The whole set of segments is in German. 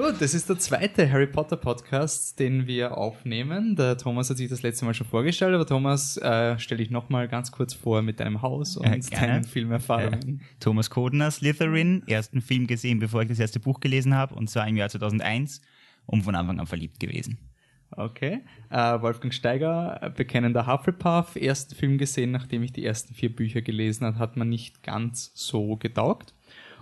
Gut, das ist der zweite Harry Potter Podcast, den wir aufnehmen. Der Thomas hat sich das letzte Mal schon vorgestellt, aber Thomas, äh, stell dich nochmal ganz kurz vor mit deinem Haus und äh, deinen Filmerfahrungen. Äh, Thomas Kodner, Slytherin, ersten Film gesehen, bevor ich das erste Buch gelesen habe, und zwar im Jahr 2001 und von Anfang an verliebt gewesen. Okay. Äh, Wolfgang Steiger, bekennender Hufflepuff, ersten Film gesehen, nachdem ich die ersten vier Bücher gelesen habe, hat man nicht ganz so getaugt.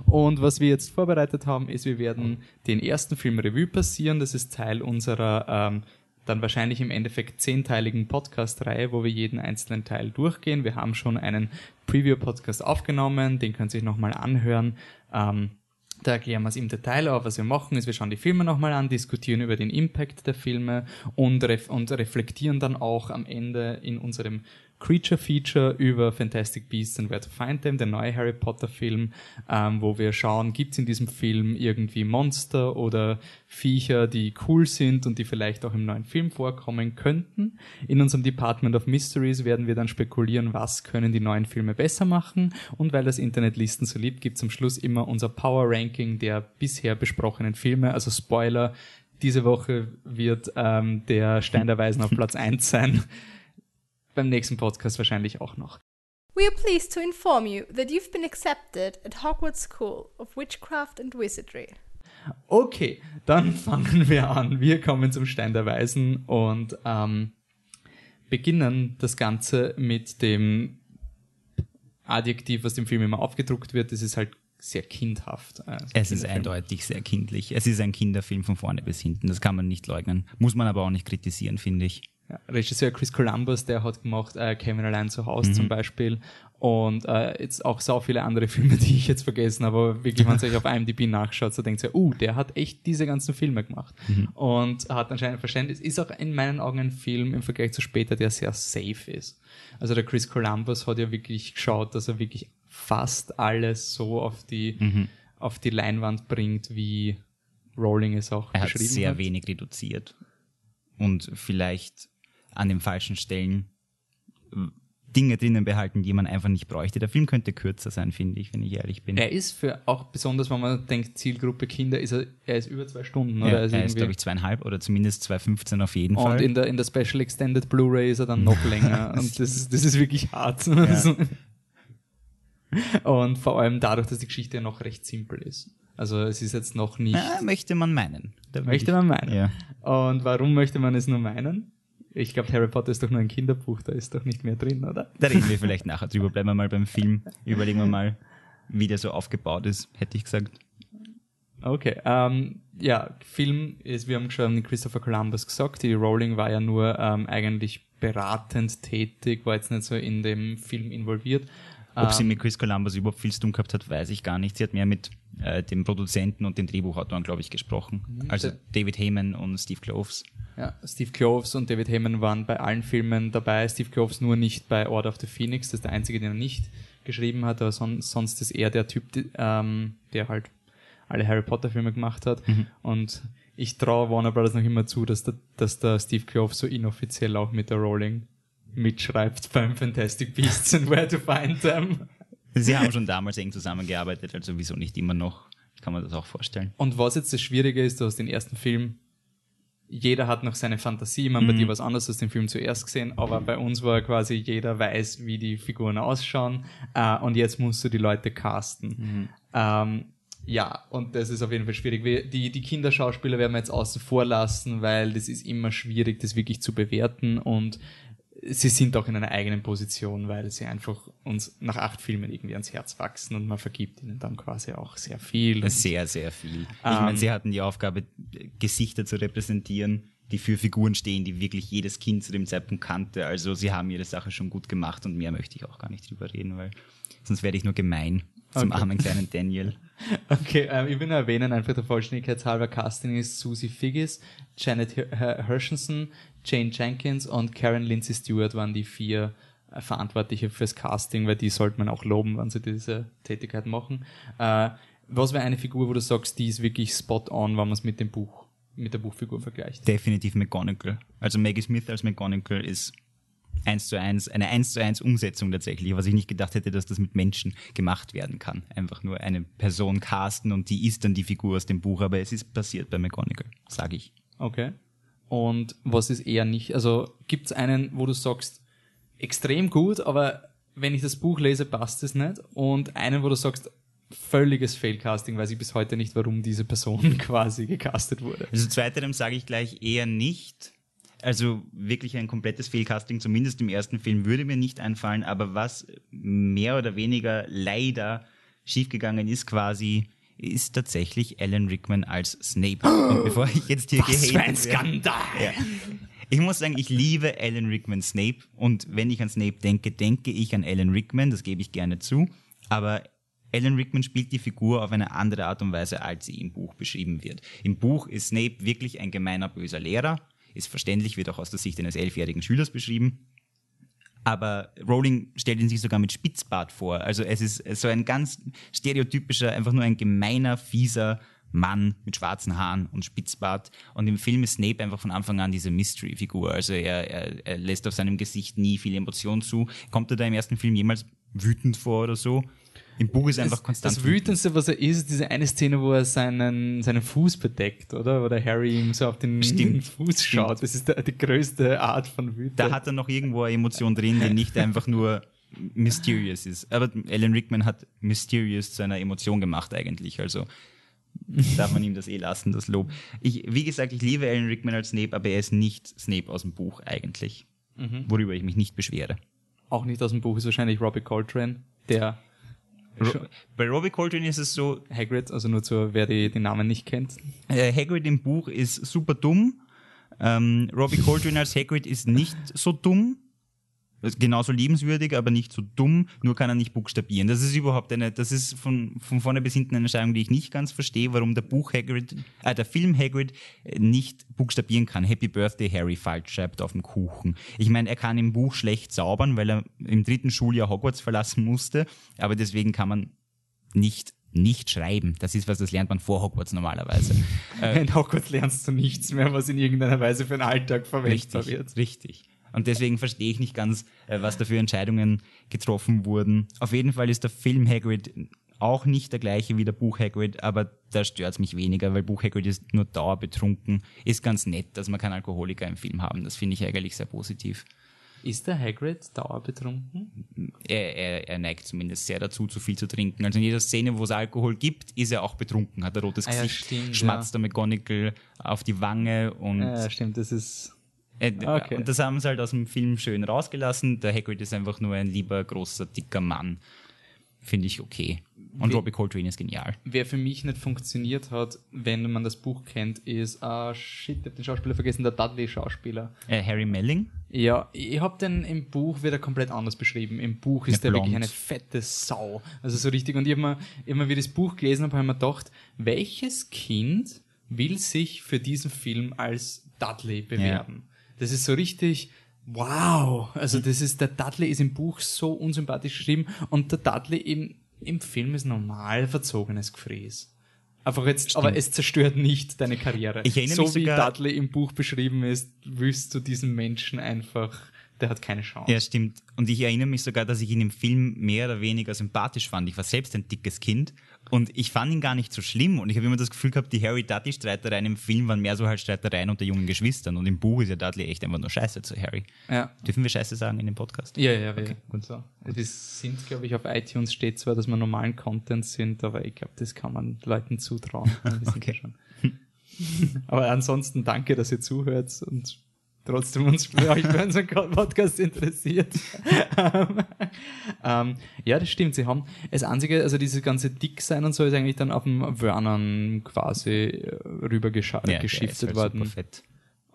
Und was wir jetzt vorbereitet haben, ist, wir werden den ersten Film Revue passieren. Das ist Teil unserer ähm, dann wahrscheinlich im Endeffekt zehnteiligen Podcast-Reihe, wo wir jeden einzelnen Teil durchgehen. Wir haben schon einen Preview-Podcast aufgenommen, den könnt ihr euch nochmal anhören. Ähm, da erklären wir es im Detail auf. Was wir machen, ist, wir schauen die Filme nochmal an, diskutieren über den Impact der Filme und, ref und reflektieren dann auch am Ende in unserem Creature Feature über Fantastic Beasts and Where to Find Them, der neue Harry Potter Film, ähm, wo wir schauen, gibt es in diesem Film irgendwie Monster oder Viecher, die cool sind und die vielleicht auch im neuen Film vorkommen könnten. In unserem Department of Mysteries werden wir dann spekulieren, was können die neuen Filme besser machen? Und weil das Internet Listen so liebt, gibt es am Schluss immer unser Power Ranking der bisher besprochenen Filme, also Spoiler, diese Woche wird ähm, der Stein der Weisen auf Platz 1 sein beim nächsten Podcast wahrscheinlich auch noch. We are pleased to inform you that you've been accepted at Hogwarts School of Witchcraft and Wizardry. Okay, dann fangen wir an. Wir kommen zum Stein der Weisen und ähm, beginnen das Ganze mit dem Adjektiv, was dem Film immer aufgedruckt wird. Das ist halt sehr kindhaft. Also es ist eindeutig sehr kindlich. Es ist ein Kinderfilm von vorne bis hinten. Das kann man nicht leugnen. Muss man aber auch nicht kritisieren, finde ich. Ja, Regisseur Chris Columbus, der hat gemacht äh, Kevin allein zu Hause mhm. zum Beispiel und äh, jetzt auch so viele andere Filme, die ich jetzt vergessen habe, aber wirklich, wenn man sich auf IMDb nachschaut, so denkt ihr, uh, der hat echt diese ganzen Filme gemacht mhm. und hat anscheinend Verständnis, ist auch in meinen Augen ein Film im Vergleich zu später, der sehr safe ist. Also der Chris Columbus hat ja wirklich geschaut, dass er wirklich fast alles so auf die, mhm. auf die Leinwand bringt, wie Rowling es auch er beschrieben hat. sehr hat. wenig reduziert und vielleicht an den falschen Stellen Dinge drinnen behalten, die man einfach nicht bräuchte. Der Film könnte kürzer sein, finde ich, wenn ich ehrlich bin. Er ist für auch besonders, wenn man denkt, Zielgruppe Kinder, ist er, er ist über zwei Stunden. Ja, oder? Er ist, glaube ich, zweieinhalb oder zumindest 2,15 auf jeden und Fall. Und in der, in der Special Extended Blu-ray ist er dann noch länger. und das ist, das ist wirklich hart. Ja. und vor allem dadurch, dass die Geschichte noch recht simpel ist. Also es ist jetzt noch nicht. Ja, möchte man meinen. möchte man meinen. Ja. Und warum möchte man es nur meinen? Ich glaube, Harry Potter ist doch nur ein Kinderbuch, da ist doch nicht mehr drin, oder? Da reden wir vielleicht nachher drüber. Bleiben wir mal beim Film. Überlegen wir mal, wie der so aufgebaut ist, hätte ich gesagt. Okay, ähm, ja, Film ist, wir haben schon Christopher Columbus gesagt, die Rowling war ja nur ähm, eigentlich beratend tätig, war jetzt nicht so in dem Film involviert. Ob sie ähm, mit Chris Columbus überhaupt viel zu tun gehabt hat, weiß ich gar nicht. Sie hat mehr mit äh, dem Produzenten und dem Drehbuchautoren, glaube ich, gesprochen. Mhm. Also David Heyman und Steve Kloves. Ja, Steve Kloves und David Heyman waren bei allen Filmen dabei. Steve Kloves nur nicht bei Order of the Phoenix, das ist der einzige, den er nicht geschrieben hat, aber son sonst ist er der Typ, die, ähm, der halt alle Harry Potter Filme gemacht hat. Mhm. Und ich traue Warner Brothers noch immer zu, dass der, dass der Steve Kloves so inoffiziell auch mit der Rowling mitschreibt beim Fantastic Beasts and Where to Find Them. Sie haben schon damals eng zusammengearbeitet, also wieso nicht immer noch? Kann man das auch vorstellen. Und was jetzt das Schwierige ist, du hast den ersten Film jeder hat noch seine Fantasie, man mhm. bei dir was anderes als den Film zuerst gesehen, aber bei uns war quasi jeder weiß, wie die Figuren ausschauen äh, und jetzt musst du die Leute casten. Mhm. Ähm, ja, und das ist auf jeden Fall schwierig. Die, die Kinderschauspieler werden wir jetzt außen vor lassen, weil das ist immer schwierig, das wirklich zu bewerten und sie sind auch in einer eigenen Position, weil sie einfach uns nach acht Filmen irgendwie ans Herz wachsen und man vergibt ihnen dann quasi auch sehr viel. Sehr, sehr viel. Ich ähm, meine, sie hatten die Aufgabe, Gesichter zu repräsentieren, die für Figuren stehen, die wirklich jedes Kind zu dem Zeitpunkt kannte. Also sie haben ihre Sache schon gut gemacht und mehr möchte ich auch gar nicht drüber reden, weil sonst werde ich nur gemein zum Okay. armen kleinen Daniel. Okay, ähm, ich will nur erwähnen, einfach der Vollständigkeit halber Casting ist Susie Figgis, Janet Hershenson, Jane Jenkins und Karen Lindsay Stewart waren die vier äh, Verantwortliche fürs Casting, weil die sollte man auch loben, wenn sie diese Tätigkeit machen. Äh, was wäre eine Figur, wo du sagst, die ist wirklich spot on, wenn man es mit dem Buch, mit der Buchfigur vergleicht? Definitiv McGonagall. Also Maggie Smith als McGonagall ist eins zu eins, eine eins zu eins Umsetzung tatsächlich, was ich nicht gedacht hätte, dass das mit Menschen gemacht werden kann. Einfach nur eine Person casten und die ist dann die Figur aus dem Buch, aber es ist passiert bei McGonagall, sage ich. Okay. Und was ist eher nicht? Also gibt es einen, wo du sagst, extrem gut, aber wenn ich das Buch lese, passt es nicht. Und einen, wo du sagst, völliges Failcasting, weiß ich bis heute nicht, warum diese Person quasi gecastet wurde. Also zweiterem sage ich gleich eher nicht. Also wirklich ein komplettes Fehlcasting, zumindest im ersten Film, würde mir nicht einfallen. Aber was mehr oder weniger leider schiefgegangen ist quasi, ist tatsächlich Alan Rickman als Snape. Und bevor ich jetzt hier gehatet werde- Skandal! ja. Ich muss sagen, ich liebe Alan Rickman Snape und wenn ich an Snape denke, denke ich an Alan Rickman, das gebe ich gerne zu. Aber Alan Rickman spielt die Figur auf eine andere Art und Weise, als sie im Buch beschrieben wird. Im Buch ist Snape wirklich ein gemeiner, böser Lehrer, ist verständlich, wird auch aus der Sicht eines elfjährigen Schülers beschrieben. Aber Rowling stellt ihn sich sogar mit Spitzbart vor. Also es ist so ein ganz stereotypischer, einfach nur ein gemeiner, fieser Mann mit schwarzen Haaren und Spitzbart. Und im Film ist Snape einfach von Anfang an diese Mystery-Figur. Also er, er, er lässt auf seinem Gesicht nie viel Emotion zu. Kommt er da im ersten Film jemals wütend vor oder so? Im Buch ist einfach Das, konstant. das Wütendste, was er ist, ist diese eine Szene, wo er seinen, seinen Fuß bedeckt, oder? Wo der Harry ihm so auf den Stimmt. Fuß schaut. Das ist der, die größte Art von Wüte. Da hat er noch irgendwo eine Emotion drin, die nicht einfach nur mysterious ist. Aber Alan Rickman hat mysterious zu einer Emotion gemacht eigentlich. Also darf man ihm das eh lassen, das Lob. Ich, wie gesagt, ich liebe Alan Rickman als Snape, aber er ist nicht Snape aus dem Buch eigentlich. Worüber ich mich nicht beschwere. Auch nicht aus dem Buch ist wahrscheinlich Robbie Coltrane, der bei Robbie Coltrane ist es so, Hagrid, also nur zu, wer die, die Namen nicht kennt. äh, Hagrid im Buch ist super dumm. Ähm, Robbie Coltrane als Hagrid ist nicht so dumm. Genauso liebenswürdig, aber nicht so dumm, nur kann er nicht buchstabieren. Das ist überhaupt eine, das ist von, von vorne bis hinten eine Entscheidung, die ich nicht ganz verstehe, warum der Buch Hagrid, äh, der Film Hagrid äh, nicht buchstabieren kann. Happy Birthday Harry falsch schreibt auf dem Kuchen. Ich meine, er kann im Buch schlecht zaubern, weil er im dritten Schuljahr Hogwarts verlassen musste, aber deswegen kann man nicht nicht schreiben. Das ist was, das lernt man vor Hogwarts normalerweise. In Hogwarts lernst du nichts mehr, was in irgendeiner Weise für den Alltag verwendbar Richtig, wird. richtig. Und deswegen verstehe ich nicht ganz, äh, was da für Entscheidungen getroffen wurden. Auf jeden Fall ist der Film Hagrid auch nicht der gleiche wie der Buch Hagrid, aber da stört es mich weniger, weil Buch Hagrid ist nur dauerbetrunken. Ist ganz nett, dass man keinen Alkoholiker im Film haben. Das finde ich eigentlich sehr positiv. Ist der Hagrid dauerbetrunken? Er, er, er neigt zumindest sehr dazu, zu viel zu trinken. Also in jeder Szene, wo es Alkohol gibt, ist er auch betrunken, hat ein rotes Ah ja, Gesicht, stimmt, schmatzt der McGonagall auf die Wange und Ja, stimmt, das ist. Äh, Okay. Und das haben sie halt aus dem Film schön rausgelassen. Der Hagrid ist einfach nur ein lieber, großer, dicker Mann. Finde ich okay. Und Robbie Coltrane ist genial. Wer für mich nicht funktioniert hat, wenn man das Buch kennt, ist, ah, shit, ich hab den Schauspieler vergessen, der Dudley-Schauspieler. Äh, Harry Melling? Ja, ich hab den im Buch wieder komplett anders beschrieben. Im Buch ist Ja, der blond. wirklich eine fette Sau. Also so richtig. Und ich hab mir, ich hab mir wie das Buch gelesen habe, hab ich mir gedacht, welches Kind will sich für diesen Film als Dudley bewerben? Das ist so richtig, wow. Also das ist, der Dudley ist im Buch so unsympathisch geschrieben und der Dudley im, im Film ist normal verzogenes Gefräß. Einfach jetzt, aber es zerstört nicht deine Karriere. Ich erinnere so mich wie sogar- Dudley im Buch beschrieben ist, willst du diesen Menschen einfach, der hat keine Chance. Ja, stimmt. Und ich erinnere mich sogar, dass ich ihn im Film mehr oder weniger sympathisch fand. Ich war selbst ein dickes Kind und ich fand ihn gar nicht so schlimm. Und ich habe immer das Gefühl gehabt, die Harry-Dudley-Streitereien im Film waren mehr so halt Streitereien unter jungen Geschwistern. Und im Buch ist ja Dudley echt einfach nur Scheiße zu Harry. Ja. Dürfen wir Scheiße sagen in dem Podcast? Ja, ja, ja. Gut so. Wir sind, glaube ich, auf iTunes steht zwar, dass wir normalen Content sind, aber ich glaube, das kann man Leuten zutrauen. Okay. aber ansonsten danke, dass ihr zuhört und trotzdem uns euch für unseren Podcast interessiert. ähm, ja, das stimmt. Sie haben das einzige, also dieses ganze Dicksein und so ist eigentlich dann auf dem Vernon quasi äh, rüber Ja, halt worden. super fett.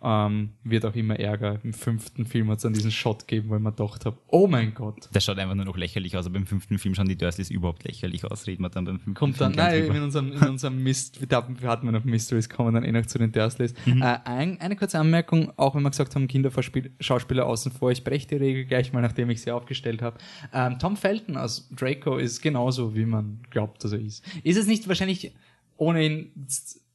Ähm, wird auch immer ärger. Im fünften Film hat es dann diesen Shot gegeben, wo ich mir gedacht habe, oh mein Gott. Das schaut einfach nur noch lächerlich aus, aber im fünften Film schauen die Dursleys überhaupt lächerlich aus, reden wir dann beim fünften Kommt dann, Film nein, in unserem, in unserem Mist, da hatten wir noch Mysteries, kommen dann eh noch zu den Dursleys. Mhm. Äh, ein, eine kurze Anmerkung, auch wenn wir gesagt haben, Kinderschauspieler außen vor, ich breche die Regel gleich mal, nachdem ich sie aufgestellt habe. Ähm, Tom Felton als Draco ist genauso, wie man glaubt, dass er ist. Ist es nicht wahrscheinlich, ohne ihn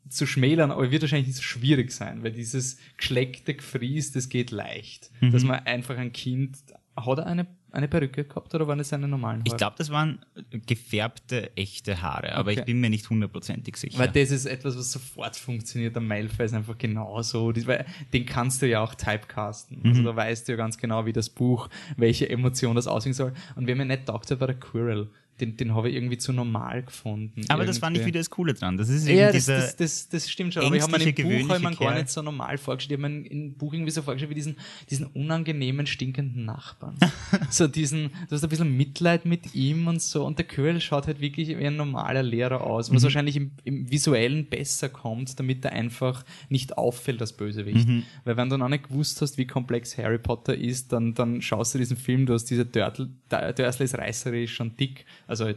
zu schmälern, aber wird wahrscheinlich nicht so schwierig sein, weil dieses geschleckte Gefries, das geht leicht. Mhm. Dass man einfach ein Kind, hat er eine, eine Perücke gehabt oder waren es seine normalen Ich Haare? glaube, das waren gefärbte, echte Haare, aber Okay. ich bin mir nicht hundertprozentig sicher. Weil das ist etwas, was sofort funktioniert. Der Malfoy ist einfach genauso. Das- weil Den kannst du ja auch typecasten. Also da weißt du ja ganz genau, wie das Buch, welche Emotion das aussehen soll. Und wer mir nicht taugt hat, war der Quirrell. Den, den habe ich irgendwie zu normal gefunden. aber das fand ich Irgendwie. wieder das Coole dran. Das ist eben Ja, das, dieser, das, das, das stimmt schon. Aber ich habe mir im Buch hab ich gar nicht so normal vorgestellt. Ich habe mir im Buch irgendwie so vorgestellt wie diesen, diesen unangenehmen, stinkenden Nachbarn. so diesen, du hast ein bisschen Mitleid mit ihm und so. Und der Quirrell schaut halt wirklich wie ein normaler Lehrer aus, Mhm. was wahrscheinlich im, im Visuellen besser kommt, damit er einfach nicht auffällt als Bösewicht. Mhm. Weil wenn du noch nicht gewusst hast, wie komplex Harry Potter ist, dann, dann schaust du diesen Film, du hast diese Dörtel, der Dursley ist reißerisch und dick, also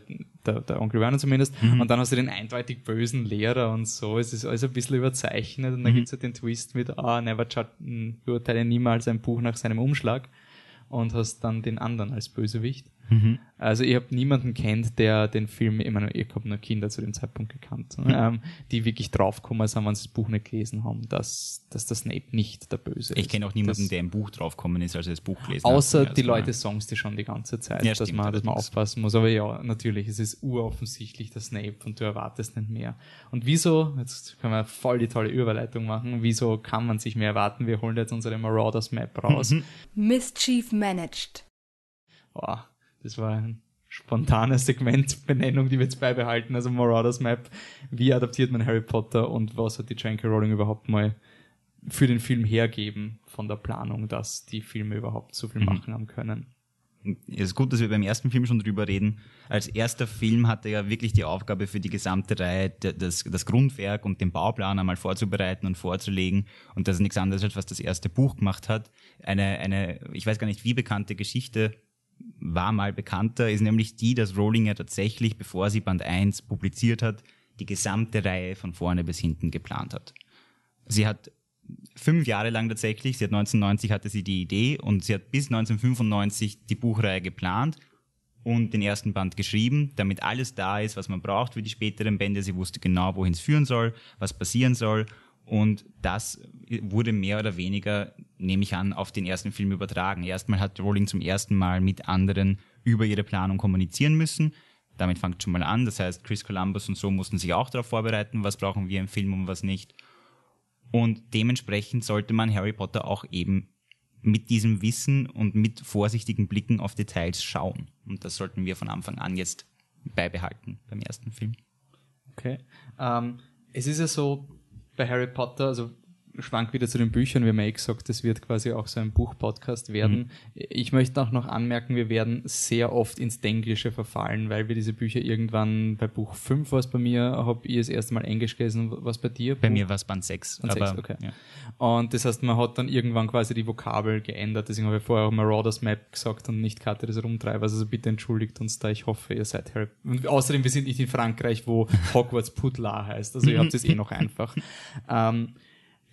der, der Onkel Werner zumindest, Mhm. und dann hast du den eindeutig bösen Lehrer und so, es ist alles ein bisschen überzeichnet Mhm. und dann gibt's halt den Twist mit, ah, never judge, mh, beurteile niemals ein Buch nach seinem Umschlag und hast dann den anderen als Bösewicht. Mhm. Also ich habe niemanden kennt, der den Film, ich meine, ich habe nur Kinder zu dem Zeitpunkt gekannt, Mhm. ähm, die wirklich draufgekommen sind, wenn sie das Buch nicht gelesen haben, dass, dass der Snape nicht der Böse ich ist. kenne auch niemanden, das, der im Buch draufgekommen ist, als er das Buch gelesen hat. Außer die Mal. Leute sagen es dir schon die ganze Zeit, Ja, dass, stimmt, man, dass man aufpassen muss. Aber ja, natürlich, es ist uroffensichtlich der Snape und du erwartest nicht mehr. Und wieso, jetzt können wir voll die tolle Überleitung machen, wieso kann man sich mehr erwarten? Wir holen jetzt unsere Marauders Map raus. Mhm. Mischief managed. Boah, das war eine spontane Segmentbenennung, die wir jetzt beibehalten. Also Marauders Map, wie adaptiert man Harry Potter und was hat die J.K. Rowling überhaupt mal für den Film hergeben von der Planung, dass die Filme überhaupt so viel machen haben können. Es ist gut, dass wir beim ersten Film schon drüber reden. Als erster Film hatte er ja wirklich die Aufgabe für die gesamte Reihe, das, das Grundwerk und den Bauplan einmal vorzubereiten und vorzulegen. Und das ist nichts anderes, als was das erste Buch gemacht hat. Eine, eine, ich weiß gar nicht, wie bekannte Geschichte war mal bekannter, ist nämlich die, dass Rowling ja tatsächlich, bevor sie Band 1 publiziert hat, die gesamte Reihe von vorne bis hinten geplant hat. Sie hat fünf Jahre lang tatsächlich, sie hat 1990 hatte sie die Idee und sie hat bis 1995 die Buchreihe geplant und den ersten Band geschrieben, damit alles da ist, was man braucht für die späteren Bände. Sie wusste genau, wohin es führen soll, was passieren soll. Und das wurde mehr oder weniger, nehme ich an, auf den ersten Film übertragen. Erstmal hat Rowling zum ersten Mal mit anderen über ihre Planung kommunizieren müssen. Damit fängt schon mal an. Das heißt, Chris Columbus und so mussten sich auch darauf vorbereiten, was brauchen wir im Film und was nicht. Und dementsprechend sollte man Harry Potter auch eben mit diesem Wissen und mit vorsichtigen Blicken auf Details schauen. Und das sollten wir von Anfang an jetzt beibehalten beim ersten Film. Okay. Ähm, es ist ja so, bei Harry Potter, also schwank wieder zu den Büchern, wir haben ja eh gesagt, das wird quasi auch so ein Buchpodcast werden. Ich möchte auch noch anmerken, wir werden sehr oft ins Denglische verfallen, weil wir diese Bücher irgendwann bei Buch 5 war es bei mir, habe ich das erste Mal Englisch gelesen, was bei dir? Bei Buch- mir war es Band 6. Band aber, sechs, okay. ja. Und das heißt, man hat dann irgendwann quasi die Vokabel geändert. Deswegen habe ich vorher auch Marauders Map gesagt und nicht Karte des Rumtreibers. Also bitte entschuldigt uns da. Ich hoffe, ihr seid Harry. Und außerdem, wir sind nicht in Frankreich, wo Hogwarts Putla heißt. Also ihr habt es eh noch einfach. Ähm,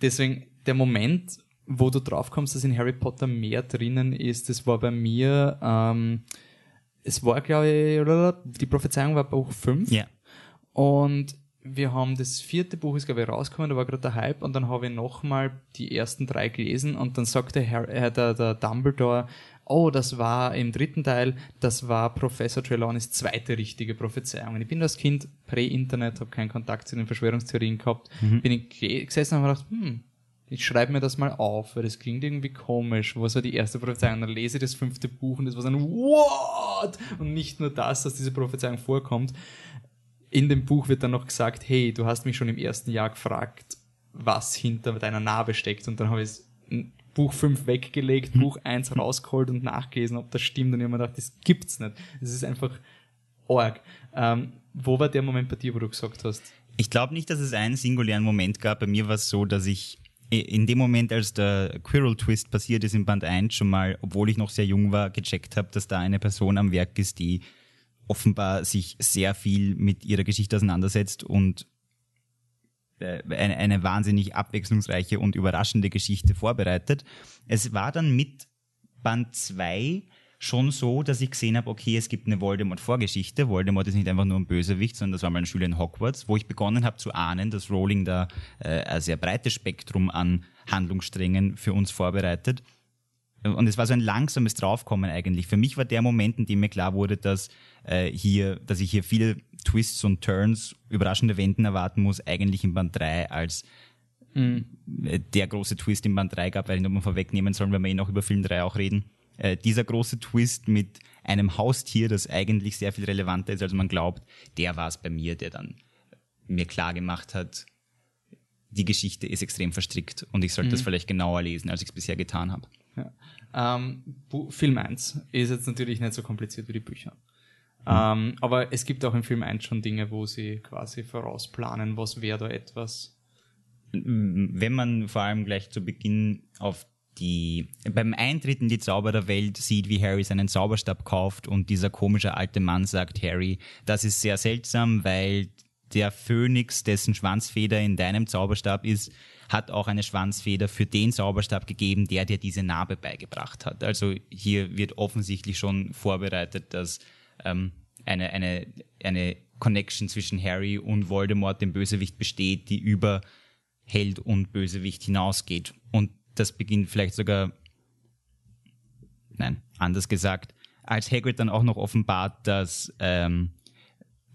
deswegen, der Moment, wo du drauf kommst, dass in Harry Potter mehr drinnen ist, das war bei mir, ähm, es war, glaube ich, die Prophezeiung war Buch 5. ja. Und wir haben das vierte Buch ist, glaube ich, rausgekommen, da war gerade der Hype und dann habe ich nochmal die ersten drei gelesen und dann sagte Herr, äh, der, der Dumbledore, oh, das war im dritten Teil, das war Professor Trelawneys zweite richtige Prophezeiung. Und ich bin das Kind Prä-Internet, habe keinen Kontakt zu den Verschwörungstheorien gehabt, bin ich ge- gesessen und habe gedacht, hm, ich schreibe mir das mal auf, weil das klingt irgendwie komisch. Was war die erste Prophezeiung? Und dann lese ich das fünfte Buch und das war so ein What? Und nicht nur das, dass diese Prophezeiung vorkommt, in dem Buch wird dann noch gesagt, hey, du hast mich schon im ersten Jahr gefragt, was hinter deiner Narbe steckt. Und dann habe ich n- Buch 5 weggelegt, Buch 1 rausgeholt und nachgelesen, ob das stimmt. Und ich habe mir gedacht, das gibt's nicht. Das ist einfach arg. Ähm, wo war der Moment bei dir, wo du gesagt hast, Ich glaube nicht, dass es einen singulären Moment gab. Bei mir war es so, dass ich in dem Moment, als der Quirrell-Twist passiert ist in Band 1, schon mal, obwohl ich noch sehr jung war, gecheckt habe, dass da eine Person am Werk ist, die offenbar sich sehr viel mit ihrer Geschichte auseinandersetzt und eine, eine wahnsinnig abwechslungsreiche und überraschende Geschichte vorbereitet. Es war dann mit Band 2 schon so, dass ich gesehen habe, okay, es gibt eine Voldemort-Vorgeschichte. Voldemort ist nicht einfach nur ein Bösewicht, sondern das war mal ein Schüler in Hogwarts, wo ich begonnen habe zu ahnen, dass Rowling da äh, ein sehr breites Spektrum an Handlungssträngen für uns vorbereitet. Und es war so ein langsames Draufkommen eigentlich. Für mich war der Moment, in dem mir klar wurde, dass äh, hier, dass ich hier viele Twists und Turns, überraschende Wenden erwarten muss, eigentlich in Band 3 als mhm. der große Twist in Band 3 gab, weil ich nochmal vorwegnehmen sollen, wenn wir eh noch über Film 3 auch reden. Äh, dieser große Twist mit einem Haustier, das eigentlich sehr viel relevanter ist, als man glaubt, der war es bei mir, der dann mir klar gemacht hat, die Geschichte ist extrem verstrickt und ich sollte mhm. das vielleicht genauer lesen, als ich es bisher getan habe. Ja. Ähm, Film 1 ist jetzt natürlich nicht so kompliziert wie die Bücher. Ähm, aber es gibt auch im Film 1 schon Dinge, wo sie quasi vorausplanen, was wäre da etwas. Wenn man vor allem gleich zu Beginn auf die, beim Eintritt in die Zaubererwelt sieht, wie Harry seinen Zauberstab kauft und dieser komische alte Mann sagt, Harry, das ist sehr seltsam, weil der Phönix, dessen Schwanzfeder in deinem Zauberstab ist, hat auch eine Schwanzfeder für den Zauberstab gegeben, der dir diese Narbe beigebracht hat. Also hier wird offensichtlich schon vorbereitet, dass ähm, eine, eine, eine Connection zwischen Harry und Voldemort, dem Bösewicht, besteht, die über Held und Bösewicht hinausgeht. Und das beginnt vielleicht sogar, nein, anders gesagt, als Hagrid dann auch noch offenbart, dass, ähm,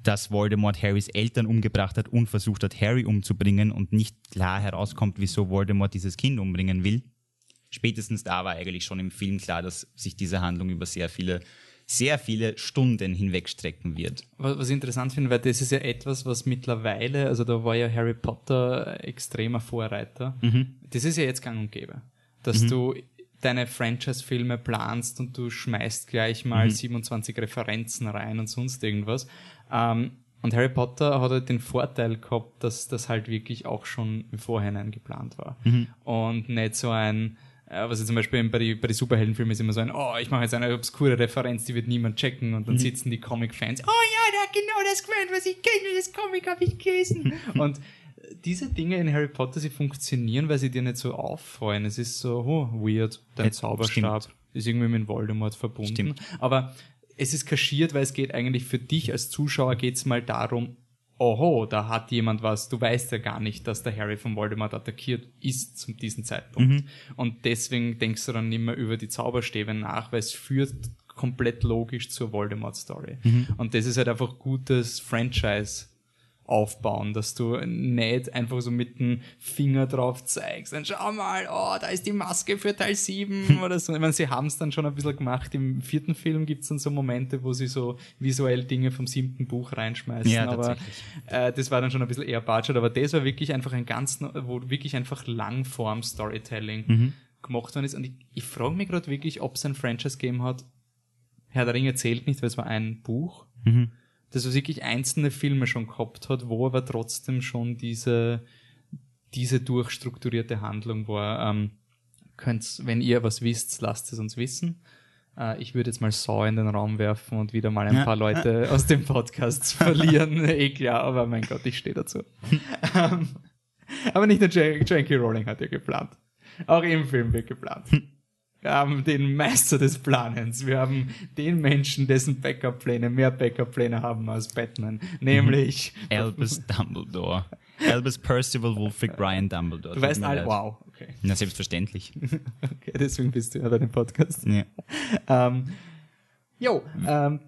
dass Voldemort Harrys Eltern umgebracht hat und versucht hat, Harry umzubringen und nicht klar herauskommt, wieso Voldemort dieses Kind umbringen will. Spätestens da war eigentlich schon im Film klar, dass sich diese Handlung über sehr viele sehr viele Stunden hinwegstrecken wird. Was, ich interessant finde, weil das ist ja etwas, was mittlerweile, also da war ja Harry Potter extremer Vorreiter. Mhm. Das ist ja jetzt gang und gäbe. Dass mhm. du deine Franchise-Filme planst und du schmeißt gleich mal mhm. 27 Referenzen rein und sonst irgendwas. Ähm, und Harry Potter hat halt den Vorteil gehabt, dass das halt wirklich auch schon im Vorhinein geplant war. Mhm. Und nicht so ein, äh, was jetzt zum Beispiel bei den bei die Superheldenfilmen ist immer so ein, oh, ich mache jetzt eine obskure Referenz, die wird niemand checken und dann mhm. sitzen die Comic-Fans, oh ja, der hat genau das gemeint, was ich kenne, das Comic habe ich gelesen. und diese Dinge in Harry Potter, sie funktionieren, weil sie dir nicht so auffallen. Es ist so, oh, weird, dein Zauberstab stimmt. ist irgendwie mit Voldemort verbunden. Stimmt. Aber es ist kaschiert, weil es geht eigentlich für dich als Zuschauer geht's mal darum, oho, da hat jemand was, du weißt ja gar nicht, dass der Harry von Voldemort attackiert ist zu diesem Zeitpunkt. Mhm. Und deswegen denkst du dann nicht mehr über die Zauberstäbe nach, weil es führt komplett logisch zur Voldemort-Story. Mhm. Und das ist halt einfach gutes Franchise aufbauen, dass du nicht einfach so mit dem Finger drauf zeigst und schau mal, oh, da ist die Maske für Teil 7 oder so. Ich meine, sie haben es dann schon ein bisschen gemacht. Im vierten Film gibt es dann so Momente, wo sie so visuell Dinge vom siebten Buch reinschmeißen. Ja, aber äh, das war dann schon ein bisschen eher Budget, aber das war wirklich einfach ein ganz, wo wirklich einfach Langform-Storytelling mhm. gemacht worden ist. Und ich, ich frage mich gerade wirklich, ob es ein Franchise game hat. Herr der Ringe zählt nicht, weil es war ein Buch. Mhm dass es wirklich einzelne Filme schon gehabt hat, wo aber trotzdem schon diese, diese durchstrukturierte Handlung war. Ähm, könnt's, wenn ihr was wisst, lasst es uns wissen. Äh, ich würde jetzt mal Saw in den Raum werfen und wieder mal ein ja. paar Leute aus dem Podcast verlieren. eh klar, aber mein Gott, ich stehe dazu. ähm, aber nicht nur J.K. Rowling hat ja geplant. Auch im Film wird geplant. Wir haben den Meister des Planens. Wir haben den Menschen, dessen Backup-Pläne mehr Backup-Pläne haben als Batman. Nämlich Albus Dumbledore. Albus Percival Wulfric Brian Dumbledore. Du weißt alle, wow, okay. Na, selbstverständlich. okay, deswegen bist du ja bei dem Podcast. Ja. ähm, jo, ähm,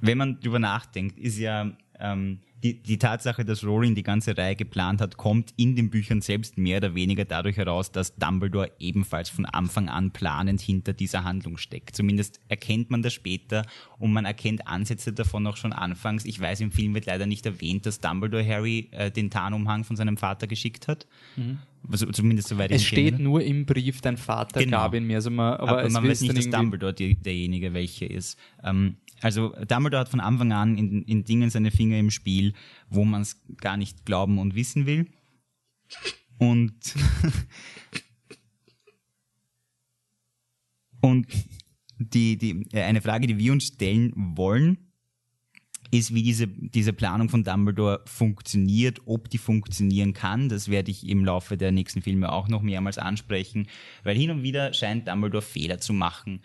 Wenn man drüber nachdenkt, ist ja ähm, die, die Tatsache, dass Rowling die ganze Reihe geplant hat, kommt in den Büchern selbst mehr oder weniger dadurch heraus, dass Dumbledore ebenfalls von Anfang an planend hinter dieser Handlung steckt. Zumindest erkennt man das später und man erkennt Ansätze davon auch schon anfangs. Ich weiß, im Film wird leider nicht erwähnt, dass Dumbledore Harry äh, den Tarnumhang von seinem Vater geschickt hat. Mhm. Also, zumindest soweit Es steht kenne. nur im Brief, dein Vater genau. gab ihn mir. Also man, aber, aber man weiß nicht, dass Dumbledore die, derjenige welche ist. Ähm, also Dumbledore hat von Anfang an in, in Dingen seine Finger im Spiel, wo man es gar nicht glauben und wissen will. Und, und die, die, eine Frage, die wir uns stellen wollen, ist, wie diese, diese Planung von Dumbledore funktioniert, ob die funktionieren kann. Das werde ich im Laufe der nächsten Filme auch noch mehrmals ansprechen, weil hin und wieder scheint Dumbledore Fehler zu machen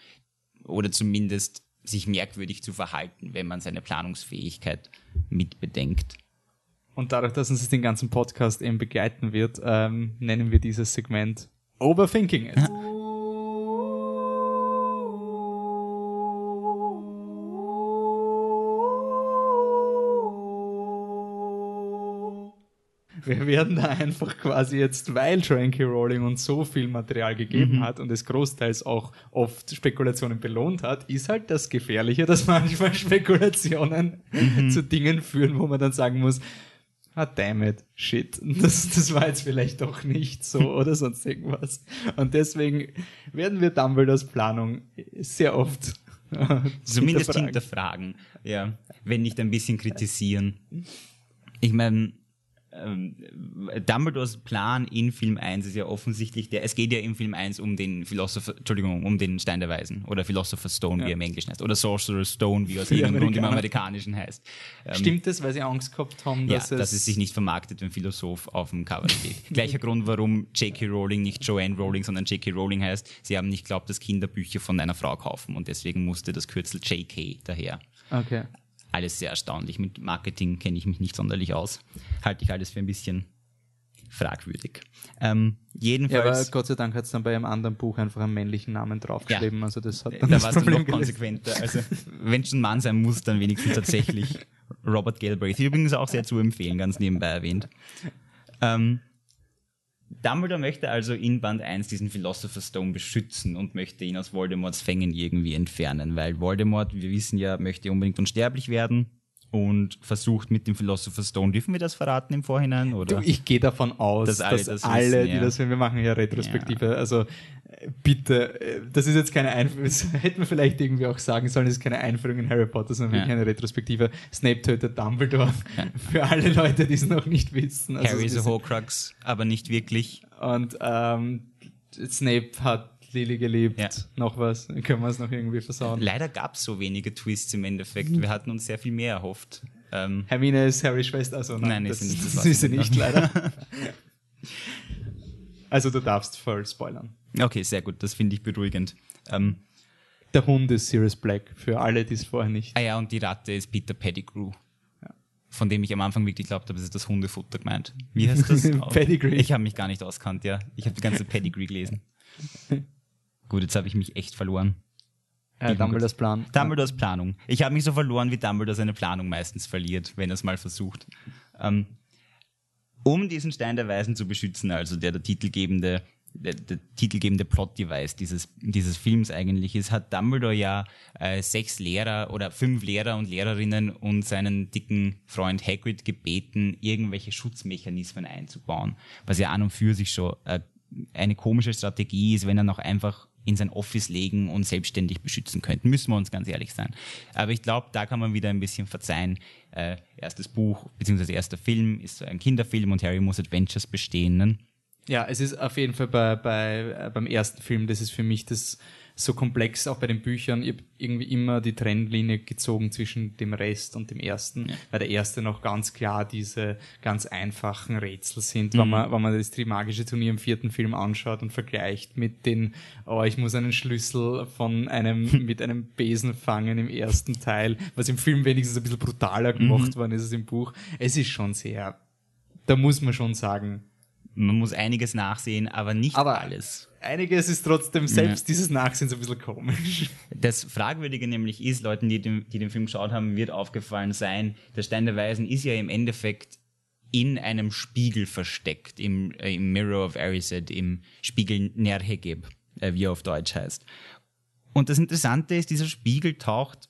oder zumindest sich merkwürdig zu verhalten, wenn man seine Planungsfähigkeit mitbedenkt. Und dadurch, dass uns den ganzen Podcast eben begleiten wird, ähm, nennen wir dieses Segment Overthinking It. Wir werden da einfach quasi jetzt, weil Tranky Rowling uns so viel Material gegeben Mhm. hat und es großteils auch oft Spekulationen belohnt hat, ist halt das Gefährliche, dass manchmal Spekulationen Mhm. zu Dingen führen, wo man dann sagen muss, ah damn it, shit, das, das war jetzt vielleicht doch nicht so oder sonst irgendwas. Und deswegen werden wir Dumbledores Planung sehr oft äh, Zumindest hinterfragen. hinterfragen, ja, wenn nicht ein bisschen kritisieren. Ich meine, ähm, Dumbledores Plan in Film 1 ist ja offensichtlich der, es geht ja im Film 1 um den Philosopher, Entschuldigung, um den Stein der Weisen oder Philosopher's Stone, wie Ja. er im Englischen heißt, oder Sorcerer's Stone, wie er aus irgendeinem Grund im. Amerikanischen heißt. Ähm, Stimmt es, weil sie Angst gehabt haben, ja, dass, dass, es, es sich nicht vermarktet, wenn Philosoph auf dem Cover steht. Gleicher Grund, warum J.K. Rowling nicht Joanne Rowling, sondern J.K. Rowling heißt. Sie haben nicht glaubt, dass Kinder Bücher von einer Frau kaufen und deswegen musste das Kürzel J.K. daher. Okay. Alles sehr erstaunlich. Mit Marketing kenne ich mich nicht sonderlich aus. Halte ich alles für ein bisschen fragwürdig. Ähm, Ja, aber jedenfalls, Gott sei Dank hat es dann bei einem anderen Buch einfach einen männlichen Namen draufgeschrieben. Also das hat dann da das war es dann Problem noch gelöst. konsequenter. Also, wenn schon ein Mann sein muss, dann wenigstens tatsächlich Robert Galbraith. Übrigens auch sehr zu empfehlen, ganz nebenbei erwähnt. Ähm, Dumbledore möchte also in Band 1 diesen Philosopher's Stone beschützen und möchte ihn aus Voldemorts Fängen irgendwie entfernen, weil Voldemort, wir wissen ja, möchte unbedingt unsterblich werden und versucht mit dem Philosopher's Stone, dürfen wir das verraten im Vorhinein? Oder? Du, ich gehe davon aus, Dass dass alle alle, das alle wissen, die ja. das, wir machen ja Retrospektive, also äh, bitte, äh, das ist jetzt keine Einführung, das hätten wir vielleicht irgendwie auch sagen sollen, das ist keine Einführung in Harry Potter, sondern Ja. wirklich eine Retrospektive. Snape tötet Dumbledore. Für alle Leute, die es noch nicht wissen. Also Harry ist diese- Horcrux, aber nicht wirklich. Und ähm, Snape hat Lily geliebt. Ja. Noch was? Können wir es noch irgendwie versauen? Leider gab es so wenige Twists im Endeffekt. Wir hatten uns sehr viel mehr erhofft. Ähm, Hermine ist Harrys Schwester, also Nein, das, ist sie nicht, das ist sie ich nicht, leider. also du darfst voll spoilern. Okay, sehr gut, das finde ich beruhigend. Ähm, Der Hund ist Sirius Black, für alle, die es vorher nicht. ah ja, und die Ratte ist Peter Pettigrew. Von dem ich am Anfang wirklich glaubt habe, es ist das Hundefutter gemeint. Wie heißt das? Pedigree. Ich habe mich gar nicht auskannt, ja. Ich habe die ganze Pedigree gelesen. Gut, jetzt habe ich mich echt verloren. Äh, Dumbledores Plan. Dumbledores Planung. Ich habe mich so verloren, wie Dumbledore seine Planung meistens verliert, wenn er es mal versucht. Ähm, um diesen Stein der Weisen zu beschützen, also der der titelgebende, der, der titelgebende Plot-Device dieses, dieses Films eigentlich ist, hat Dumbledore ja äh, sechs Lehrer oder fünf Lehrer und Lehrerinnen und seinen dicken Freund Hagrid gebeten, irgendwelche Schutzmechanismen einzubauen, was ja an und für sich schon äh, eine komische Strategie ist, wenn er noch einfach in sein Office legen und selbstständig beschützen könnten. Müssen wir uns ganz ehrlich sein. Aber ich glaube, da kann man wieder ein bisschen verzeihen. Äh, erstes Buch, beziehungsweise erster Film ist so ein Kinderfilm und Harry muss Adventures bestehen. Ja, es ist auf jeden Fall bei, bei, äh, beim ersten Film, das ist für mich das so komplex, auch bei den Büchern, ich irgendwie immer die Trennlinie gezogen zwischen dem Rest und dem ersten, weil der erste noch ganz klar diese ganz einfachen Rätsel sind, wenn, man, wenn man das Trimagische Turnier im vierten Film anschaut und vergleicht mit den, oh, ich muss einen Schlüssel von einem, mit einem Besen fangen im ersten Teil, was im Film wenigstens ein bisschen brutaler gemacht worden ist als im Buch. Es ist schon sehr, da muss man schon sagen, Man muss einiges nachsehen, aber nicht Aber- alles. Einiges ist trotzdem, selbst dieses Nachsehen so ein bisschen komisch. Das Fragwürdige nämlich ist, Leuten, die den, die den Film geschaut haben, wird aufgefallen sein, der Stein der Weisen ist ja im Endeffekt in einem Spiegel versteckt, im, äh, im Mirror of Erised, im Spiegel Nerhegeb, äh, wie er auf Deutsch heißt. Und das Interessante ist, dieser Spiegel taucht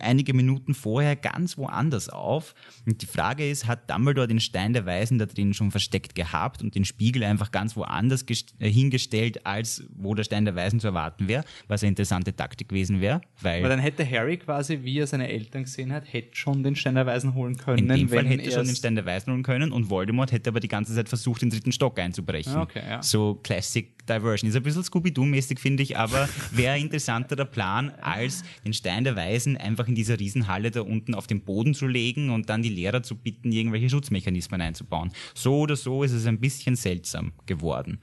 einige Minuten vorher ganz woanders auf. Und die Frage ist, hat Dumbledore den Stein der Weisen da drin schon versteckt gehabt und den Spiegel einfach ganz woanders äh, hingestellt, als wo der Stein der Weisen zu erwarten wäre, was eine interessante Taktik gewesen wäre, weil Weil dann hätte Harry quasi, wie er seine Eltern gesehen hat, hätte schon den Stein der Weisen holen können. in dem Fall hätte er schon den Stein der Weisen holen können und Voldemort hätte aber die ganze Zeit versucht, den dritten Stock einzubrechen. Okay, ja. So Classic Diversion. Ist ein bisschen Scooby-Doo-mäßig, finde ich, aber wäre interessanterer Plan, als den Stein der Weisen einfach in dieser Riesenhalle da unten auf den Boden zu legen und dann die Lehrer zu bitten, irgendwelche Schutzmechanismen einzubauen. So oder so ist es ein bisschen seltsam geworden.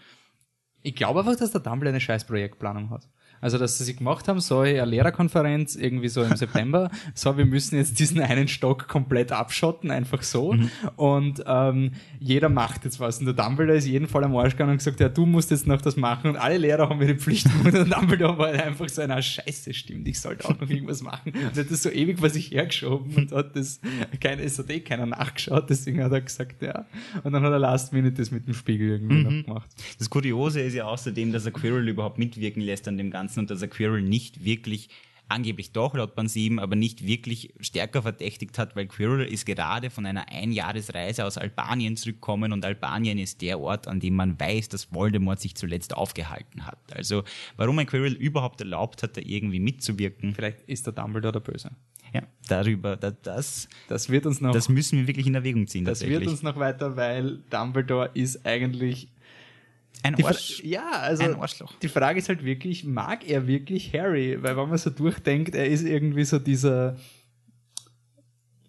Ich glaube einfach, dass der Dumbledore eine scheiß Projektplanung hat. Also, dass sie sich gemacht haben, so eine Lehrerkonferenz irgendwie so im September, so, wir müssen jetzt diesen einen Stock komplett abschotten, einfach so. Und ähm, jeder macht jetzt was. Und der Dumbledore ist jeden Fall am Arsch gegangen und gesagt, ja, du musst jetzt noch das machen. Und alle Lehrer haben ihre Pflicht gemacht. Und der Dumbledore war halt einfach so, na, scheiße, stimmt, ich sollte auch noch irgendwas machen. Und hat das so ewig vor sich hergeschoben und hat das, keine, es hat eh keiner nachgeschaut, deswegen hat er gesagt, ja. Und dann hat er last minute das mit dem Spiegel irgendwie noch gemacht. Das Kuriose ist ja außerdem, dass er Quirrell überhaupt mitwirken lässt an dem Ganzen und dass er Quirrell nicht wirklich, angeblich doch laut Band 7, aber nicht wirklich stärker verdächtigt hat, weil Quirrell ist gerade von einer Einjahresreise aus Albanien zurückgekommen und Albanien ist der Ort, an dem man weiß, dass Voldemort sich zuletzt aufgehalten hat. Also warum ein Quirrell überhaupt erlaubt hat, da irgendwie mitzuwirken, Vielleicht ist der Dumbledore der Böse. ja, darüber, da, das, Das wird uns noch, das müssen wir wirklich in Erwägung ziehen. das wird uns noch weiter, weil Dumbledore ist eigentlich. Ein Arsch. ja, also ein Arschloch. die Frage ist halt wirklich, mag er wirklich Harry? Weil wenn man so durchdenkt, er ist irgendwie so dieser.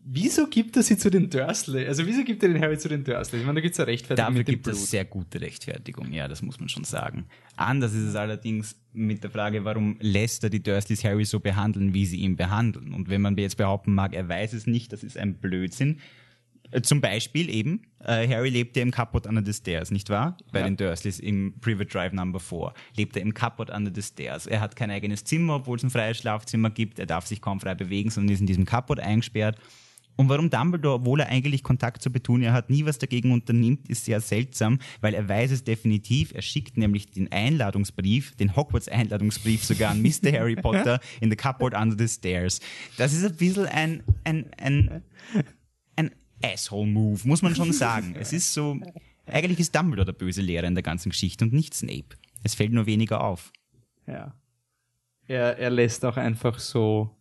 Wieso gibt er sie zu den Dursley? Also wieso gibt er den Harry zu den Dursley? Ich meine, da gibt es ja Rechtfertigung Dafür gibt es sehr gute Rechtfertigung, ja, das muss man schon sagen. Anders ist es allerdings mit der Frage, warum lässt er die Dursleys Harry so behandeln, wie sie ihn behandeln. Und wenn man jetzt behaupten mag, er weiß es nicht, das ist ein Blödsinn. Äh, Zum Beispiel eben, äh, Harry lebt ja im Cupboard under the stairs, nicht wahr? Bei Ja. den Dursleys im Private Drive Number 4. Lebt er im Cupboard under the stairs. Er hat kein eigenes Zimmer, obwohl es ein freies Schlafzimmer gibt. Er darf sich kaum frei bewegen, sondern ist in diesem Cupboard eingesperrt. Und warum Dumbledore, obwohl er eigentlich Kontakt zu Petunia hat, nie was dagegen unternimmt, ist sehr seltsam, weil er weiß es definitiv. Er schickt nämlich den Einladungsbrief, den Hogwarts-Einladungsbrief sogar an Mr. Harry Potter in the cupboard under the stairs. Das ist ein bisschen ein, ein, ein Asshole-Move, muss man schon sagen. Es ist so, eigentlich ist Dumbledore der böse Lehrer in der ganzen Geschichte und nicht Snape. Es fällt nur weniger auf. Ja. Er, er lässt auch einfach so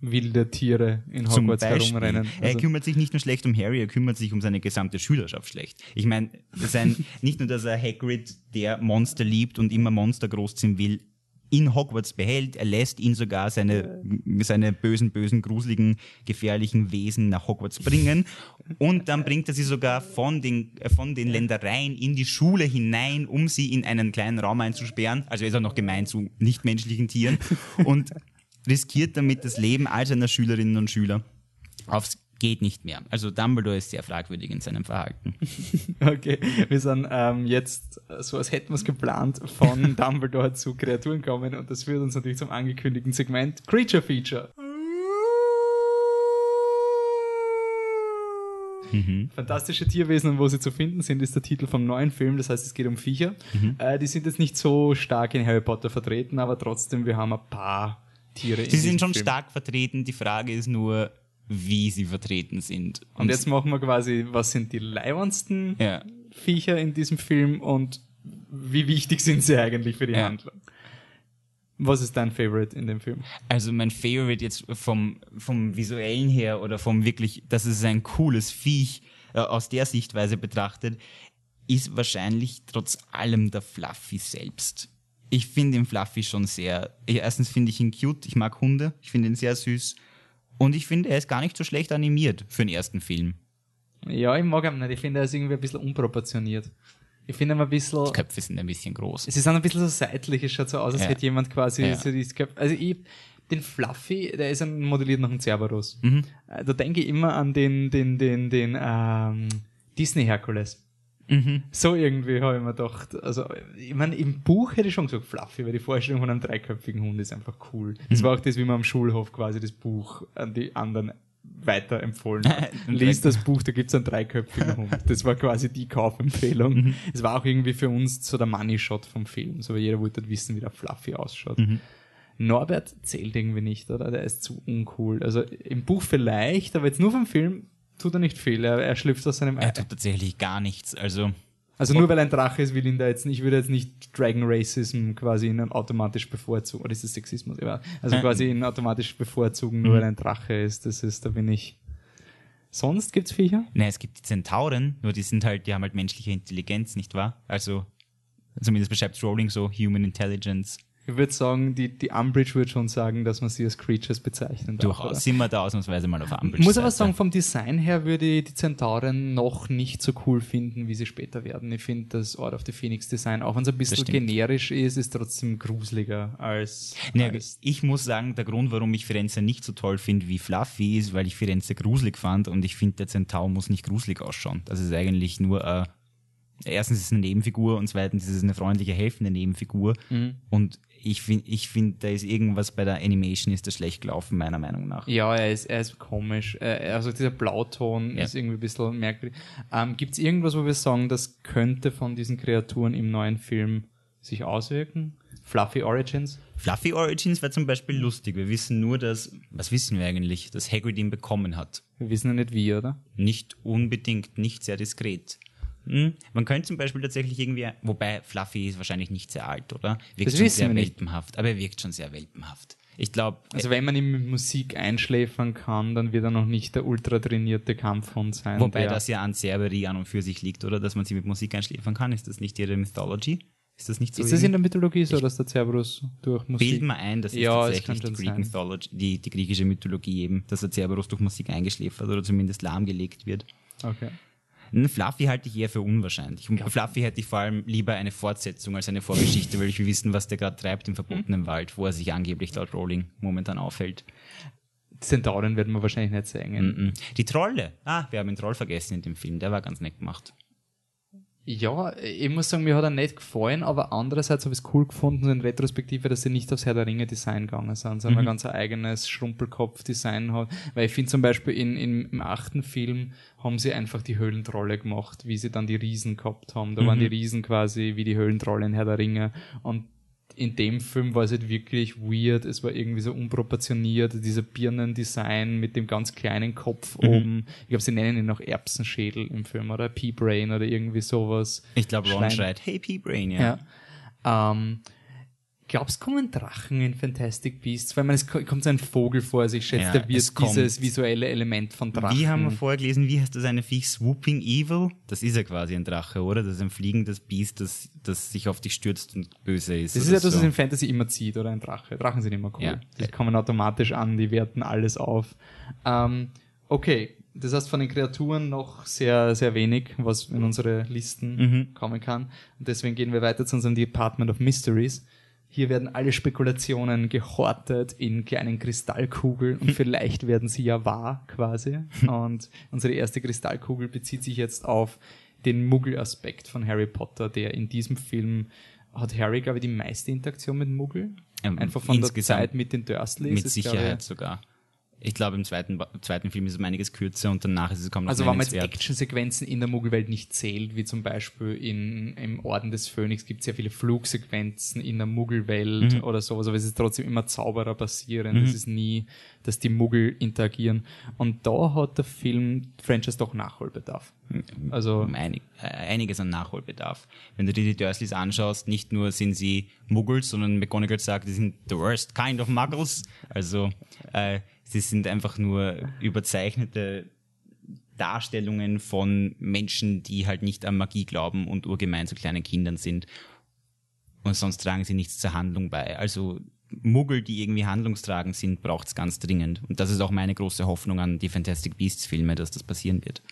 wilde Tiere in Zum Hogwarts Beispiel. herumrennen. Er Also, kümmert sich nicht nur schlecht um Harry, er kümmert sich um seine gesamte Schülerschaft schlecht. Ich meine, sein, nicht nur, dass er Hagrid, der Monster liebt und immer Monster großziehen will, in Hogwarts behält, er lässt ihn sogar seine, seine bösen, bösen, gruseligen, gefährlichen Wesen nach Hogwarts bringen. Und dann bringt er sie sogar von den, äh, von den Ländereien in die Schule hinein, um sie in einen kleinen Raum einzusperren. Also er ist auch noch gemein zu nichtmenschlichen Tieren. Und riskiert damit das Leben all seiner Schülerinnen und Schüler. Aufs geht nicht mehr. Also Dumbledore ist sehr fragwürdig in seinem Verhalten. Okay, wir sind ähm, jetzt äh, so, als hätten wir es geplant, von Dumbledore zu Kreaturen kommen und das führt uns natürlich zum angekündigten Segment Creature Feature. Fantastische Tierwesen und wo sie zu finden sind, ist der Titel vom neuen Film. Das heißt, es geht um Viecher. Äh, die sind jetzt nicht so stark in Harry Potter vertreten, aber trotzdem, wir haben ein paar Tiere in Sie sind schon Film. stark vertreten. Die Frage ist nur, wie sie vertreten sind. Und jetzt machen wir quasi, was sind die leibendsten ja. Viecher in diesem Film und wie wichtig sind sie eigentlich für die Ja. Handlung? Was ist dein Favorite in dem Film? Also mein Favorite jetzt vom, vom visuellen her oder vom wirklich, dass es ein cooles Viech äh, aus der Sichtweise betrachtet, ist wahrscheinlich trotz allem der Fluffy selbst. Ich finde den Fluffy schon sehr, erstens finde ich ihn cute, ich mag Hunde, ich finde ihn sehr süß und ich finde, er ist gar nicht so schlecht animiert für den ersten Film. Ja, ich mag ihn nicht. Ich finde, er ist irgendwie ein bisschen unproportioniert. Ich finde ihn ein bisschen. Köpfe sind ein bisschen groß. Sie sind ein bisschen so seitlich. Es schaut so aus, als Ja. hätte jemand quasi Ja. so dieses Köpf. Also ich, den Fluffy, der ist ein modelliert nach einem Cerberus. Mhm. Äh, Da denke ich immer an den, den, den, den ähm, Disney Herkules. Mhm. So irgendwie habe ich mir gedacht. Also, ich meine, im Buch hätte ich schon gesagt Fluffy, weil die Vorstellung von einem dreiköpfigen Hund ist einfach cool. Das Mhm. war auch das, wie man am Schulhof quasi das Buch an die anderen weiterempfohlen hat. Und Lies das Buch, da gibt's einen dreiköpfigen Hund. Das war quasi die Kaufempfehlung. Mhm. Es war auch irgendwie für uns so der Money-Shot vom Film. So, weil jeder wollte halt wissen, wie der Fluffy ausschaut. Mhm. Norbert zählt irgendwie nicht, oder? Der ist zu uncool. Also im Buch vielleicht, aber jetzt nur vom Film tut er nicht viel. Er, er schlüpft aus seinem Ei. Er tut tatsächlich gar nichts. Also, Also nur weil ein Drache ist, will ihn da jetzt nicht, ich würde jetzt nicht Dragon Racism quasi ihn automatisch bevorzugen. Oder ist das Sexismus? Ja. Also quasi ihn automatisch bevorzugen, nur Mhm. weil er ein Drache ist. Das ist, da bin ich. Sonst gibt's Viecher? ne, es gibt die Zentauren, nur die sind halt, die haben halt menschliche Intelligenz, nicht wahr? Also, zumindest beschreibt Rowling so Human Intelligence. Ich würde sagen, die, die Umbridge würde schon sagen, dass man sie als Creatures bezeichnen darf. Durchaus. oder? Sind wir da ausnahmsweise mal auf Umbridge Ich muss aber sagen, vom Design her würde ich die Zentauren noch nicht so cool finden, wie sie später werden. Ich finde das Ort of the Phoenix Design, auch wenn es ein bisschen generisch ist, ist trotzdem gruseliger als, Ne, als ich muss sagen, der Grund, warum ich Firenze nicht so toll finde wie Fluffy, ist, weil ich Firenze gruselig fand und ich finde, der Zentaur muss nicht gruselig ausschauen. Das ist eigentlich nur, äh, erstens ist es eine Nebenfigur und zweitens ist es eine freundliche, helfende Nebenfigur. Mhm. Und ich finde, ich find, da ist irgendwas bei der Animation ist da schlecht gelaufen, meiner Meinung nach. Ja, er ist, er ist komisch. Also dieser Blauton Ja. ist irgendwie ein bisschen merkwürdig. Ähm, Gibt es irgendwas, wo wir sagen, das könnte von diesen Kreaturen im neuen Film sich auswirken? Fluffy Origins? Fluffy Origins wäre zum Beispiel lustig. Wir wissen nur, dass, was wissen wir eigentlich, dass Hagrid ihn bekommen hat. Wir wissen ja nicht wie, oder? Nicht unbedingt, nicht sehr diskret. Hm? Man könnte zum Beispiel tatsächlich irgendwie, wobei Fluffy ist wahrscheinlich nicht sehr alt, oder? Wirkt Das schon wissen sehr wir nicht. welpenhaft, aber er wirkt schon sehr welpenhaft. Ich glaube, Also wenn man ihn mit Musik einschläfern kann, dann wird er noch nicht der ultra trainierte Kampfhund sein. wobei das ja an Cerberus an und für sich liegt, oder? Dass man sie mit Musik einschläfern kann. Ist das nicht ihre Mythology? Ist das nicht so? Ist das in der Mythologie so, dass der Cerberus durch Musik... Bild mal ein, das ist Ja, tatsächlich die, Greek sein. Mythology, die, die griechische Mythologie eben, dass der Cerberus durch Musik eingeschläfert oder zumindest lahmgelegt wird. Okay. Einen Fluffy halte ich eher für unwahrscheinlich. Und bei Fluffy hätte ich vor allem lieber eine Fortsetzung als eine Vorgeschichte, weil ich will wissen, was der gerade treibt im verbotenen Mhm. Wald, wo er sich angeblich laut Rowling momentan aufhält. Zentauren werden wir wahrscheinlich nicht. Mhm. Die Trolle. Ah, wir haben den Troll vergessen in dem Film. Der war ganz nett gemacht. Ja, ich muss sagen, mir hat er nicht gefallen, aber andererseits habe ich es cool gefunden, in Retrospektive, dass sie nicht aufs Herr der Ringe Design gegangen sind, sondern ein ganz eigenes Schrumpelkopf-Design hat. Weil ich finde zum Beispiel in, in, im achten Film haben sie einfach die Höhlentrolle gemacht, wie sie dann die Riesen gehabt haben. Da waren die Riesen quasi wie die Höhlentrolle in Herr der Ringe. Und in dem Film war es halt wirklich weird, es war irgendwie so unproportioniert, dieser Birnendesign mit dem ganz kleinen Kopf oben. Ich glaube, sie nennen ihn noch Erbsenschädel im Film oder Pea-Brain oder irgendwie sowas. Ich glaube, Ron schreit, hey P-Brain, ja. Ja. Ähm, glaubst du, kommen Drachen in Fantastic Beasts? Weil man, es ko- kommt so ein Vogel vor, also ich schätze, Ja, da wird dieses visuelle Element von Drachen. Wie haben wir vorher gelesen, wie heißt das eine Viech? Swooping Evil? Das ist ja quasi ein Drache, oder? Das ist ein fliegendes Biest, das, das sich auf dich stürzt und böse ist. Das ist ja das, was so. in Fantasy immer zieht, oder ein Drache. Drachen sind immer cool. Ja. Die kommen automatisch an, die werten alles auf. Ähm, okay, das heißt von den Kreaturen noch sehr, sehr wenig, was in unsere Listen Mhm. kommen kann. Und deswegen gehen wir weiter zu unserem Department of Mysteries. Hier werden alle Spekulationen gehortet in kleinen Kristallkugeln und vielleicht werden sie ja wahr quasi. Und unsere erste Kristallkugel bezieht sich jetzt auf den Muggel-Aspekt von Harry Potter, der in diesem Film hat Harry, glaube ich, die meiste Interaktion mit Muggel. Ähm, Einfach von der Zeit mit den Dursleys. Mit Sicherheit sogar. Ich glaube, im zweiten, zweiten Film ist es um einiges kürzer und danach ist es kaum noch Also wenn man jetzt. Actionsequenzen in der Muggelwelt nicht zählt, wie zum Beispiel in, im Orden des Phönix gibt es sehr viele Flugsequenzen in der Muggelwelt Mhm. oder sowas, aber es ist trotzdem immer Zauberer passieren. Es ist nie, dass die Muggel interagieren. Und da hat der Film Franchise doch Nachholbedarf. Also um einig, äh, einiges an Nachholbedarf. Wenn du dir die Dursleys anschaust, nicht nur sind sie Muggels, sondern McGonagall sagt, die sind the worst kind of Muggles. Also äh, sie sind einfach nur überzeichnete Darstellungen von Menschen, die halt nicht an Magie glauben und urgemein zu kleinen Kindern sind. Und sonst tragen sie nichts zur Handlung bei. Also Muggel, die irgendwie handlungstragend sind, braucht es ganz dringend. Und das ist auch meine große Hoffnung an die Fantastic Beasts Filme, dass das passieren wird.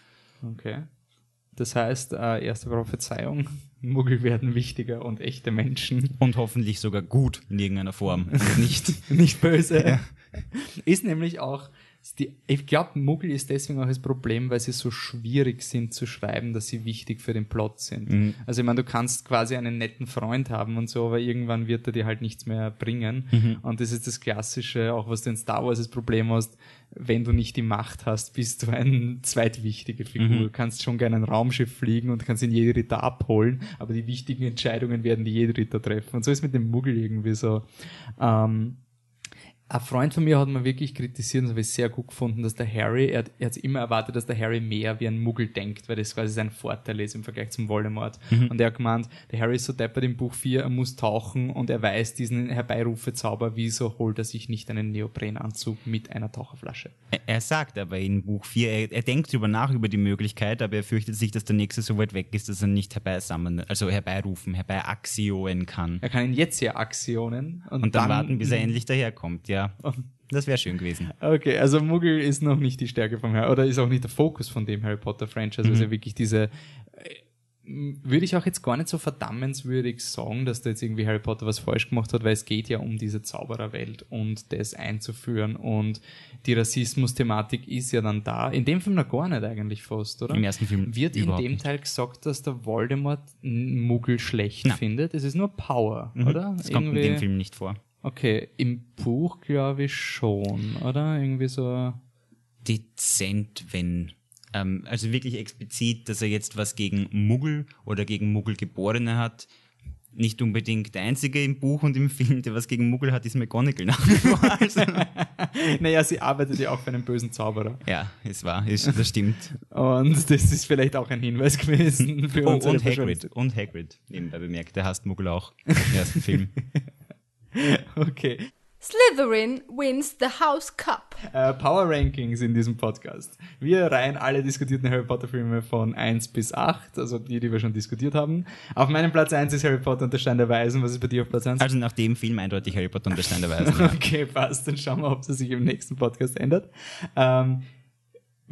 Okay. Das heißt, äh, erste Prophezeiung, Muggel werden wichtiger und echte Menschen. Und hoffentlich sogar gut in irgendeiner Form. Nicht. nicht böse. Ist nämlich auch, die, ich glaube, Muggel ist deswegen auch das Problem, weil sie so schwierig sind zu schreiben, dass sie wichtig für den Plot sind. Mhm. Also ich meine, du kannst quasi einen netten Freund haben und so, aber irgendwann wird er dir halt nichts mehr bringen. Mhm. Und das ist das Klassische, auch was du in Star Wars das Problem hast, wenn du nicht die Macht hast, bist du eine zweitwichtige Figur. Mhm. Du kannst schon gerne ein Raumschiff fliegen und kannst ihn jede Ritter abholen, aber die wichtigen Entscheidungen werden die jede Ritter treffen. Und so ist mit dem Muggel irgendwie so. Ähm, ein Freund von mir hat mir wirklich kritisiert, und das habe ich sehr gut gefunden, dass der Harry, er, er hat immer erwartet, dass der Harry mehr wie ein Muggel denkt, weil das quasi sein Vorteil ist im Vergleich zum Voldemort. Und er hat gemeint, der Harry ist so deppert im Buch 4, er muss tauchen und er weiß diesen Herbeirufezauber, wieso holt er sich nicht einen Neoprenanzug mit einer Taucherflasche? Er, er sagt aber in Buch 4, er, er denkt drüber nach über die Möglichkeit, aber er fürchtet sich, dass der nächste so weit weg ist, dass er nicht herbeisammeln, also herbeirufen, herbeiraxioen kann. Er kann ihn jetzt ja aktionen und, Und dann, warten, bis er endlich daherkommt, ja. Das wäre schön gewesen. Okay, also Muggel ist noch nicht die Stärke vom Harry, oder ist auch nicht der Fokus von dem Harry Potter Franchise, also wirklich diese, äh, würde ich auch jetzt gar nicht so verdammenswürdig sagen, dass da jetzt irgendwie Harry Potter was falsch gemacht hat, weil es geht ja um diese Zaubererwelt und das einzuführen und die Rassismus-Thematik ist ja dann da. In dem Film noch gar nicht eigentlich fast, oder? Im ersten Film Wird in dem. Teil gesagt, dass der Voldemort Muggel schlecht Nein. findet? Es ist nur Power, oder? Das kommt in dem Film nicht vor. Okay, im Buch glaube ich schon, oder? Irgendwie so. Dezent, wenn. Ähm, also wirklich explizit, dass er jetzt was gegen Muggel oder gegen Muggelgeborene hat. Nicht unbedingt der einzige im Buch und im Film, der was gegen Muggel hat, ist McGonagall nach wie vor. Also, Naja, sie arbeitet ja auch für einen bösen Zauberer. ja, es war, ist, das stimmt. Und das ist vielleicht auch ein Hinweis gewesen für Oh, unsere und Hagrid. Und Hagrid, nebenbei bemerkt. Der hasst Muggel auch im ersten Film. Okay. Slytherin wins the House Cup. Äh, Power Rankings in diesem Podcast. Wir reihen alle diskutierten Harry Potter Filme von 1 bis 8, also die, die wir schon diskutiert haben. Auf meinem Platz 1 ist Harry Potter und der Stein der Weisen. Was ist bei dir auf Platz 1? Also nach dem Film eindeutig Harry Potter und der Stein der Weisen. Ja. Okay, passt. Dann schauen wir, ob es sich im nächsten Podcast ändert. Ähm,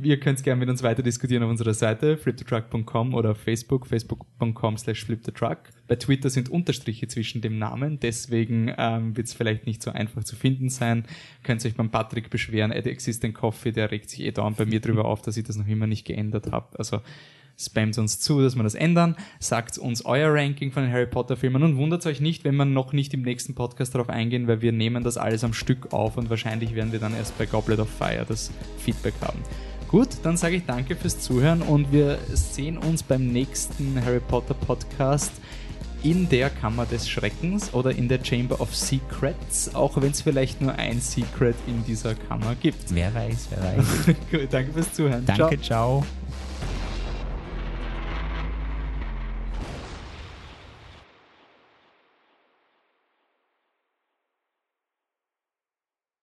ihr könnt gerne mit uns weiter diskutieren auf unserer Seite flipthetruck.com oder auf Facebook, facebook.com slash flipthetruck. Bei Twitter sind Unterstriche zwischen dem Namen, deswegen ähm, wird es vielleicht nicht so einfach zu finden sein. Könnt euch beim Patrick beschweren, at Existent Coffee, der regt sich eh dauernd bei mir drüber auf, dass ich das noch immer nicht geändert habe. Also spamt uns zu, dass wir das ändern. Sagt uns euer Ranking von den Harry Potter Filmen und wundert euch nicht, wenn wir noch nicht im nächsten Podcast darauf eingehen, weil wir nehmen das alles am Stück auf und wahrscheinlich werden wir dann erst bei Goblet of Fire das Feedback haben. Gut, dann sage ich danke fürs Zuhören und wir sehen uns beim nächsten Harry Potter Podcast in der Kammer des Schreckens oder in der Chamber of Secrets, auch wenn es vielleicht nur ein Secret in dieser Kammer gibt. Wer weiß, wer weiß. Gut, danke fürs Zuhören. Ciao. Danke, ciao.